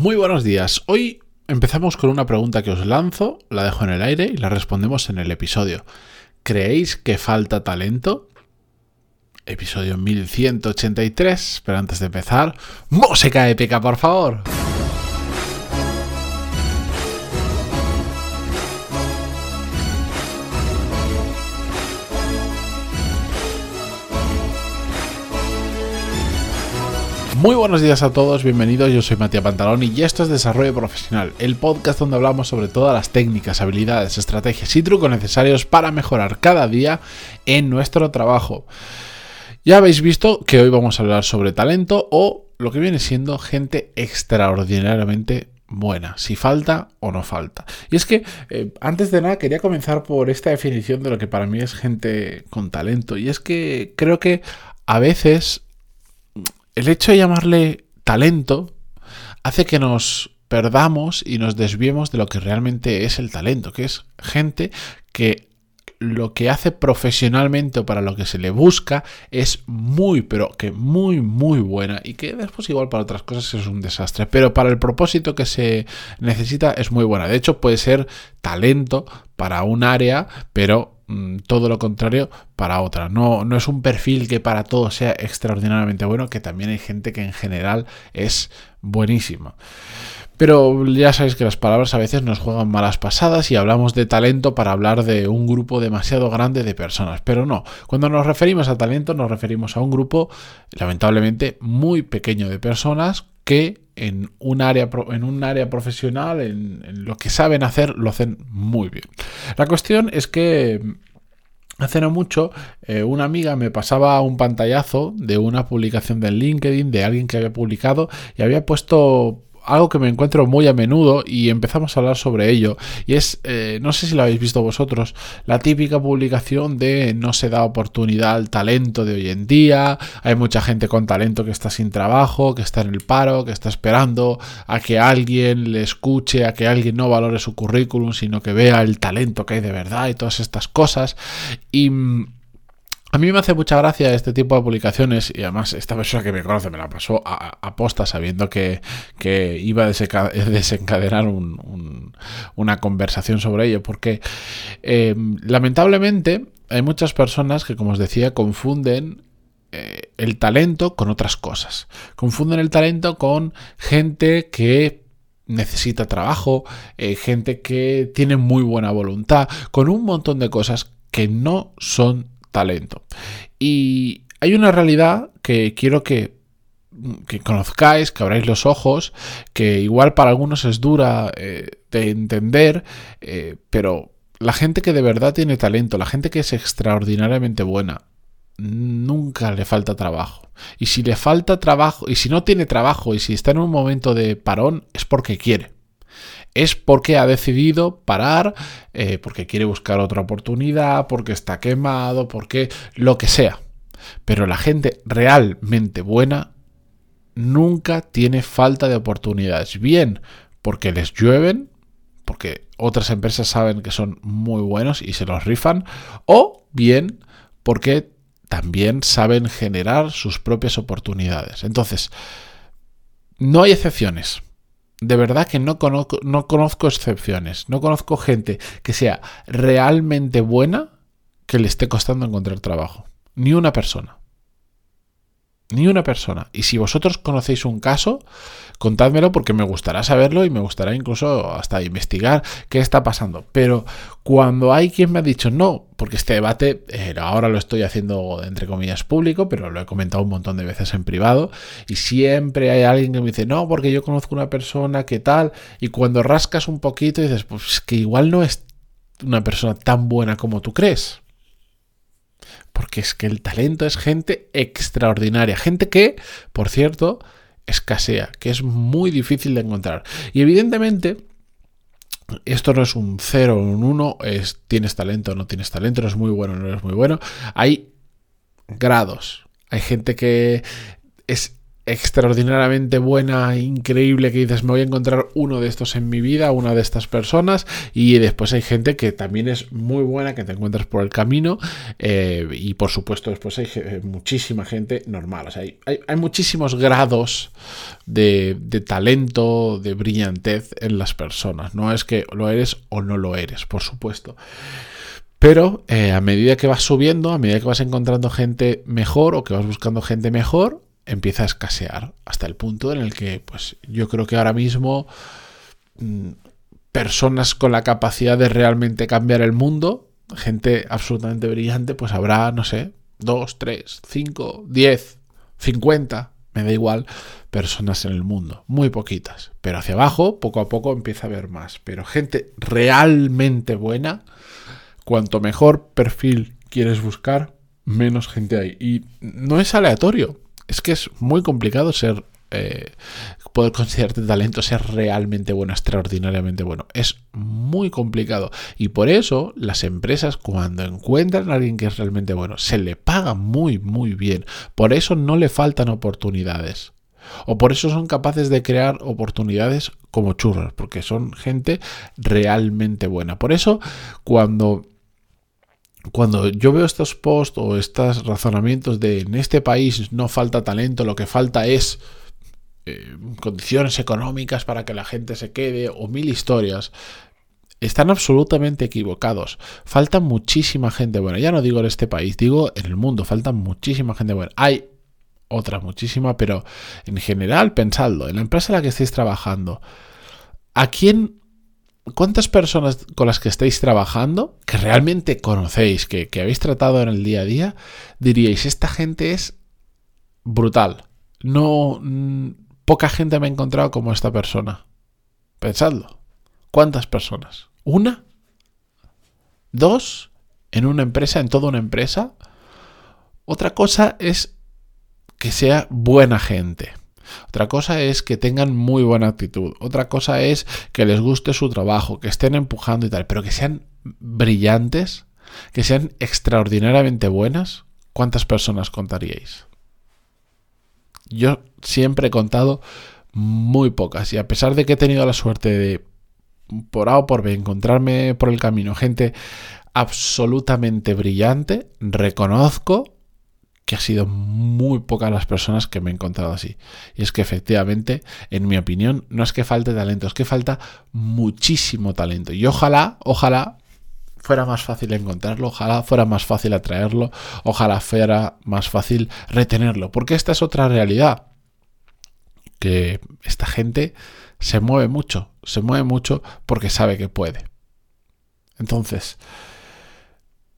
Muy buenos días. Hoy empezamos con una pregunta que os lanzo, la dejo en el aire y la respondemos en el episodio. ¿Creéis que falta talento? Episodio 1183, pero antes de empezar, música épica, por favor. Muy buenos días a todos, bienvenidos, yo soy Matías Pantalón y esto es Desarrollo Profesional, el podcast donde hablamos sobre todas las técnicas, habilidades, estrategias y trucos necesarios para mejorar cada día en nuestro trabajo. Ya habéis visto que hoy vamos a hablar sobre talento o lo que viene siendo gente extraordinariamente buena, si falta o no falta. Y es que, eh, antes de nada, quería comenzar por esta definición de lo que para mí es gente con talento. Y es que creo que a veces el hecho de llamarle talento hace que nos perdamos y nos desviemos de lo que realmente es el talento, que es gente que lo que hace profesionalmente o para lo que se le busca es muy, pero que muy, muy buena y que después igual para otras cosas es un desastre, pero para el propósito que se necesita es muy buena. De hecho puede ser talento para un área, pero todo lo contrario para otra. No, no es un perfil que para todo sea extraordinariamente bueno, que también hay gente que en general es buenísima. Pero ya sabéis que las palabras a veces nos juegan malas pasadas y hablamos de talento para hablar de un grupo demasiado grande de personas. Pero no, cuando nos referimos a talento nos referimos a un grupo lamentablemente muy pequeño de personas que en un área, en un área profesional, en, lo que saben hacer, lo hacen muy bien. La cuestión es que Hace no mucho, eh, una amiga me pasaba un pantallazo de una publicación de LinkedIn de alguien que había publicado y había puesto algo que me encuentro muy a menudo y empezamos a hablar sobre ello. Y es, eh, no sé si lo habéis visto vosotros, la típica publicación de no se da oportunidad al talento de hoy en día. Hay mucha gente con talento que está sin trabajo, que está en el paro, que está esperando a que alguien le escuche, a que alguien no valore su currículum, sino que vea el talento que hay de verdad y todas estas cosas. Y mm, a mí me hace mucha gracia este tipo de publicaciones y además esta persona que me conoce me la pasó a, posta sabiendo que, iba a desencadenar una conversación sobre ello porque eh, lamentablemente hay muchas personas que como os decía confunden eh, el talento con otras cosas. Confunden el talento con gente que necesita trabajo, eh, gente que tiene muy buena voluntad, con un montón de cosas que no son talento. Y hay una realidad que quiero que, conozcáis, que abráis los ojos, que igual para algunos es dura eh, de entender, eh, pero la gente que de verdad tiene talento, la gente que es extraordinariamente buena, nunca le falta trabajo. Y si le falta trabajo, y si no tiene trabajo, y si está en un momento de parón, es porque quiere es porque ha decidido parar, eh, porque quiere buscar otra oportunidad, porque está quemado, porque lo que sea. Pero la gente realmente buena nunca tiene falta de oportunidades. Bien, porque les llueven, porque otras empresas saben que son muy buenos y se los rifan, o bien porque también saben generar sus propias oportunidades. Entonces, no hay excepciones de verdad que no conozco, no conozco excepciones. No conozco gente que sea realmente buena que le esté costando encontrar trabajo. Ni una persona. Ni una persona. Y si vosotros conocéis un caso, contádmelo porque me gustará saberlo y me gustará incluso hasta investigar qué está pasando. Pero cuando hay quien me ha dicho no, porque este debate eh, ahora lo estoy haciendo entre comillas público, pero lo he comentado un montón de veces en privado, y siempre hay alguien que me dice no, porque yo conozco una persona que tal, y cuando rascas un poquito dices, pues que igual no es una persona tan buena como tú crees. Porque es que el talento es gente extraordinaria. Gente que, por cierto, escasea, que es muy difícil de encontrar. Y evidentemente, esto no es un 0 o un 1, es tienes talento o no tienes talento, no es muy bueno no eres muy bueno. Hay grados. Hay gente que es extraordinariamente buena, increíble, que dices, me voy a encontrar uno de estos en mi vida, una de estas personas, y después hay gente que también es muy buena, que te encuentras por el camino, eh, y por supuesto después hay muchísima gente normal, o sea, hay, hay, muchísimos grados de, de, talento, de brillantez en las personas, no es que lo eres o no lo eres, por supuesto. Pero eh, a medida que vas subiendo, a medida que vas encontrando gente mejor o que vas buscando gente mejor, empieza a escasear hasta el punto en el que, pues yo creo que ahora mismo mm, personas con la capacidad de realmente cambiar el mundo, gente absolutamente brillante, pues habrá, no sé, dos, tres, cinco, diez, cincuenta, me da igual, personas en el mundo, muy poquitas, pero hacia abajo poco a poco empieza a haber más, pero gente realmente buena, cuanto mejor perfil quieres buscar, menos gente hay. Y no es aleatorio, es que es muy complicado ser eh, poder considerarte talento, ser realmente bueno, extraordinariamente bueno. Es muy complicado. Y por eso las empresas cuando encuentran a alguien que es realmente bueno, se le paga muy, muy bien. Por eso no le faltan oportunidades. O por eso son capaces de crear oportunidades como churros, porque son gente realmente buena. Por eso cuando cuando yo veo estos posts o estos razonamientos de en este país no falta talento, lo que falta es eh, condiciones económicas para que la gente se quede o mil historias, están absolutamente equivocados. Falta muchísima gente buena. Ya no digo en este país, digo en el mundo, falta muchísima gente buena. Hay otra muchísima, pero en general, pensadlo, en la empresa en la que estéis trabajando, ¿a quién ¿Cuántas personas con las que estáis trabajando, que realmente conocéis, que, habéis tratado en el día a día, diríais, esta gente es brutal? No, mm, poca gente me ha encontrado como esta persona. Pensadlo. ¿Cuántas personas? ¿Una? ¿Dos? ¿En una empresa? ¿En toda una empresa? Otra cosa es que sea buena gente. Otra cosa es que tengan muy buena actitud. Otra cosa es que les guste su trabajo, que estén empujando y tal, pero que sean brillantes, que sean extraordinariamente buenas. ¿Cuántas personas contaríais? Yo siempre he contado muy pocas y a pesar de que he tenido la suerte de por A o por B encontrarme por el camino gente absolutamente brillante, reconozco que ha sido muy pocas las personas que me he encontrado así. Y es que efectivamente, en mi opinión, no es que falte talento, es que falta muchísimo talento. Y ojalá, ojalá fuera más fácil encontrarlo, ojalá fuera más fácil atraerlo, ojalá fuera más fácil retenerlo. Porque esta es otra realidad. Que esta gente se mueve mucho, se mueve mucho porque sabe que puede. Entonces,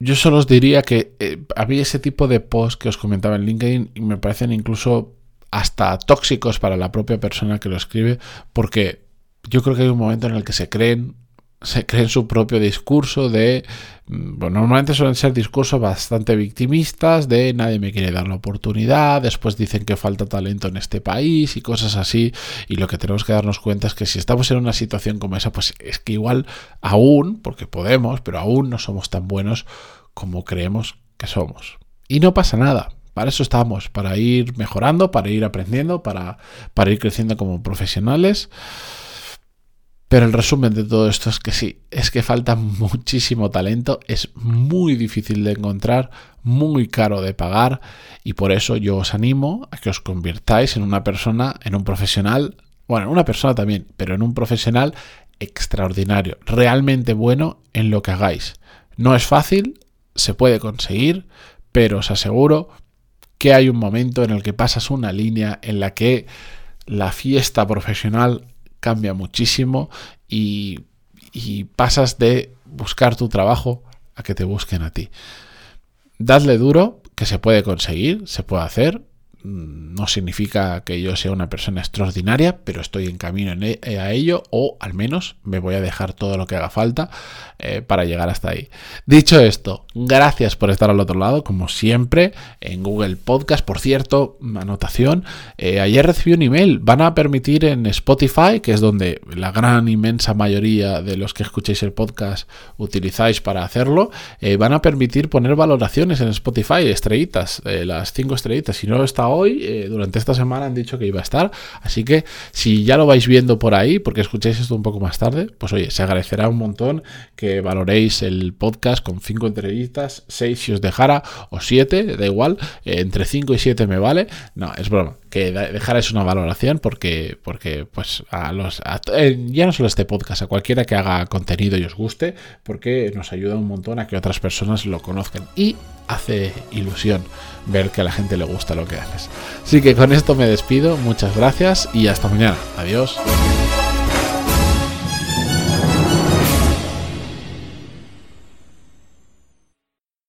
yo solo os diría que eh, había ese tipo de posts que os comentaba en LinkedIn y me parecen incluso hasta tóxicos para la propia persona que lo escribe, porque yo creo que hay un momento en el que se creen se creen su propio discurso de, mm, normalmente suelen ser discursos bastante victimistas de nadie me quiere dar la oportunidad, después dicen que falta talento en este país y cosas así, y lo que tenemos que darnos cuenta es que si estamos en una situación como esa, pues es que igual aún, porque podemos, pero aún no somos tan buenos como creemos que somos. Y no pasa nada, para eso estamos, para ir mejorando, para ir aprendiendo, para, para ir creciendo como profesionales. Pero el resumen de todo esto es que sí, es que falta muchísimo talento, es muy difícil de encontrar, muy caro de pagar y por eso yo os animo a que os convirtáis en una persona, en un profesional, bueno, en una persona también, pero en un profesional extraordinario, realmente bueno en lo que hagáis. No es fácil, se puede conseguir, pero os aseguro que hay un momento en el que pasas una línea en la que la fiesta profesional cambia muchísimo y, pasas de buscar tu trabajo a que te busquen a ti. Dadle duro, que se puede conseguir, se puede hacer, no significa que yo sea una persona extraordinaria, pero estoy en camino e, eh, a ello o al menos me voy a dejar todo lo que haga falta eh, para llegar hasta ahí. Dicho esto, gracias por estar al otro lado, como siempre, en Google Podcast. Por cierto, anotación, eh, ayer recibí un email, van a permitir en Spotify, que es donde la gran inmensa mayoría de los que escuchéis el podcast utilizáis para hacerlo, van a permitir poner valoraciones en Spotify, estrellitas, las cinco estrellitas, si no está hoy, eh, durante esta semana han dicho que iba a estar. Así que si ya lo vais viendo por ahí, porque escucháis esto un poco más tarde, pues oye, se agradecerá un montón que valoréis el podcast con 5 entrevistas, 6 si os dejara, o 7, da igual, eh, entre 5 y 7 me vale. No, es broma que dejarais una valoración porque, porque pues a los eh, ya no solo este podcast, a cualquiera que haga contenido y os guste, porque nos ayuda un montón a que otras personas lo conozcan y hace ilusión ver que a la gente le gusta lo que haces. Así que con esto me despido, muchas gracias y hasta mañana. Adiós.